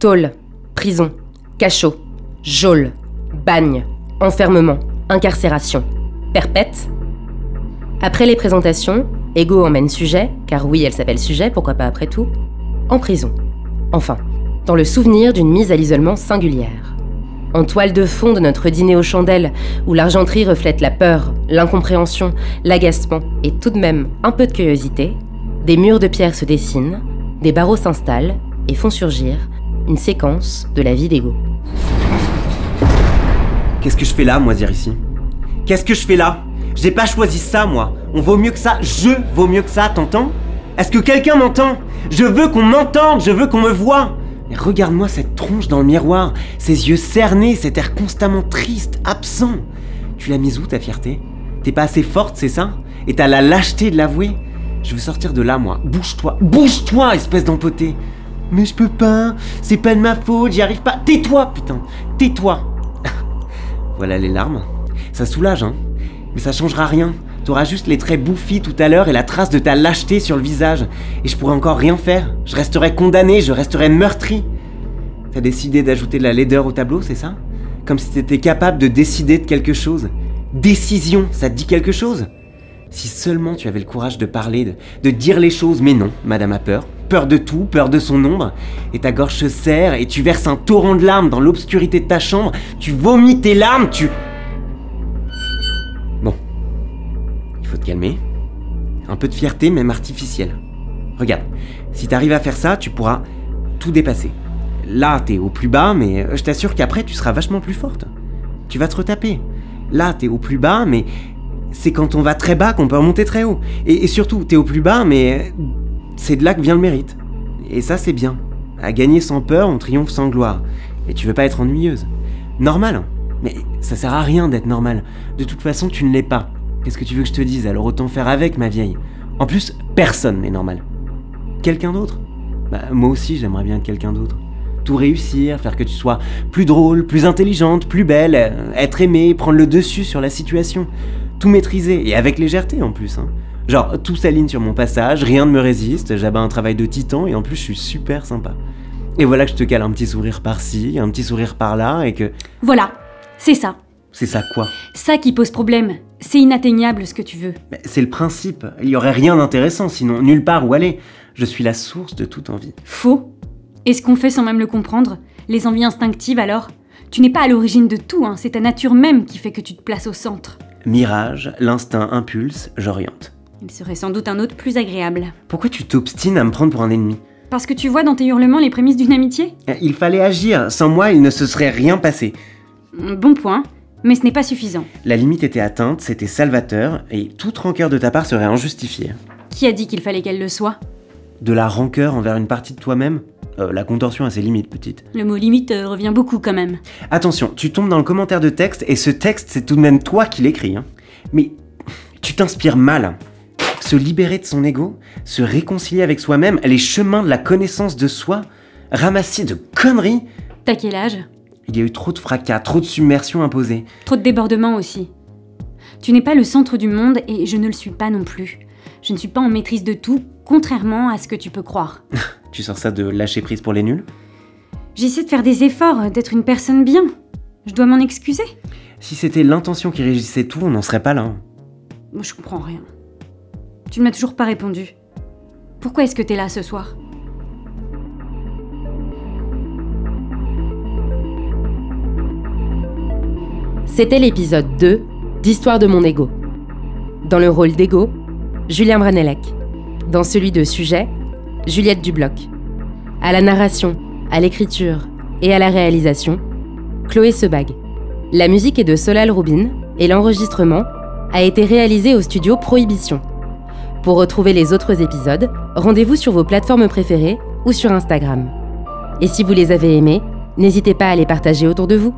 Tôle, prison, cachot, geôle, bagne, enfermement, incarcération, perpète. Après les présentations, Ego emmène sujet, car oui, elle s'appelle sujet, pourquoi pas après tout, en prison. Enfin, dans le souvenir d'une mise à l'isolement singulière. En toile de fond de notre dîner aux chandelles, où l'argenterie reflète la peur, l'incompréhension, l'agacement et tout de même un peu de curiosité, des murs de pierre se dessinent, des barreaux s'installent et font surgir une séquence de la vie d'Ego. Qu'est-ce que je fais là, moi, dire ici Qu'est-ce que je fais là? J'ai pas choisi ça, moi. On vaut mieux que ça. Je vaux mieux que ça, t'entends? Est-ce que quelqu'un m'entend? Je veux qu'on m'entende, je veux qu'on me voie. Mais regarde-moi cette tronche dans le miroir, ces yeux cernés, cet air constamment triste, absent. Tu l'as mise où ta fierté? T'es pas assez forte, c'est ça? Et t'as la lâcheté de l'avouer? Je veux sortir de là, moi. Bouge-toi, bouge-toi, espèce d'empoté. Mais je peux pas, c'est pas de ma faute, j'y arrive pas. Tais-toi, putain, tais-toi. voilà les larmes. Ça soulage, hein. Mais ça changera rien. T'auras juste les traits bouffis tout à l'heure et la trace de ta lâcheté sur le visage. Et je pourrais encore rien faire. Je resterai condamné, je resterai meurtri. T'as décidé d'ajouter de la laideur au tableau, c'est ça? Comme si t'étais capable de décider de quelque chose. Décision, ça te dit quelque chose? Si seulement tu avais le courage de parler, de, de dire les choses, mais non, madame a peur. Peur de tout, peur de son ombre. Et ta gorge se serre et tu verses un torrent de larmes dans l'obscurité de ta chambre. Tu vomis tes larmes, tu... Bon. Il faut te calmer. Un peu de fierté, même artificielle. Regarde, si t'arrives à faire ça, tu pourras tout dépasser. Là, t'es au plus bas, mais je t'assure qu'après, tu seras vachement plus forte. Tu vas te retaper. Là, t'es au plus bas, mais c'est quand on va très bas qu'on peut remonter très haut. Et, et surtout, t'es au plus bas, mais c'est de là que vient le mérite. Et ça, c'est bien. À gagner sans peur, on triomphe sans gloire. Et tu veux pas être ennuyeuse. Normal. hein. Mais ça sert à rien d'être normal. De toute façon, tu ne l'es pas. Qu'est-ce que tu veux que je te dise Alors autant faire avec, ma vieille? En plus, personne n'est normal. Quelqu'un d'autre? Bah, moi aussi, j'aimerais bien être quelqu'un d'autre. Tout réussir, faire que tu sois plus drôle, plus intelligente, plus belle, euh, être aimée, prendre le dessus sur la situation. Tout maîtriser, et avec légèreté en plus. hein. Genre, tout s'aligne sur mon passage, rien ne me résiste, j'abats un travail de titan, et en plus, je suis super sympa. Et voilà que je te cale un petit sourire par-ci, un petit sourire par-là, et que. Voilà, c'est ça. C'est ça quoi? Ça qui pose problème. C'est inatteignable ce que tu veux. Mais C'est le principe. Il y aurait rien d'intéressant, sinon nulle part où aller. Je suis la source de toute envie. Faux. Et ce qu'on fait sans même le comprendre Les envies instinctives alors? Tu n'es pas à l'origine de tout, hein. c'est ta nature même qui fait que tu te places au centre. Mirage, l'instinct impulse, j'oriente. Il serait sans doute un autre plus agréable. Pourquoi tu t'obstines à me prendre pour un ennemi Parce que tu vois dans tes hurlements les prémices d'une amitié Il fallait agir, sans moi il ne se serait rien passé. Bon point, mais ce n'est pas suffisant. La limite était atteinte, c'était salvateur, et toute rancœur de ta part serait injustifiée. Qui a dit qu'il fallait qu'elle le soit De la rancœur envers une partie de toi-même Euh, La contorsion a ses limites, petite. Le mot limite euh, revient beaucoup quand même. Attention, tu tombes dans le commentaire de texte, et ce texte, c'est tout de même toi qui l'écris. Hein. Mais tu t'inspires mal. Se libérer de son ego, se réconcilier avec soi-même, les chemins de la connaissance de soi, ramasser de conneries. T'as quel âge? Il y a eu trop de fracas, trop de submersion imposée. Trop de débordements aussi. Tu n'es pas le centre du monde et je ne le suis pas non plus. Je ne suis pas en maîtrise de tout, contrairement à ce que tu peux croire. Tu sors ça de lâcher prise pour les nuls? J'essaie de faire des efforts, d'être une personne bien. Je dois m'en excuser? Si c'était l'intention qui régissait tout, on n'en serait pas là. hein. Moi, je comprends rien. Tu ne m'as toujours pas répondu. Pourquoi est-ce que t'es là ce soir? C'était l'épisode 2 d'Histoire de mon ego. Dans le rôle d'ego, Julien Branellec. Dans celui de sujet, Juliette Dubloc. À la narration, à l'écriture et à la réalisation, Chloé Sebag. La musique est de Solal Rubin et l'enregistrement a été réalisé au studio Prohibition. Pour retrouver les autres épisodes, rendez-vous sur vos plateformes préférées ou sur Instagram. Et si vous les avez aimés, n'hésitez pas à les partager autour de vous.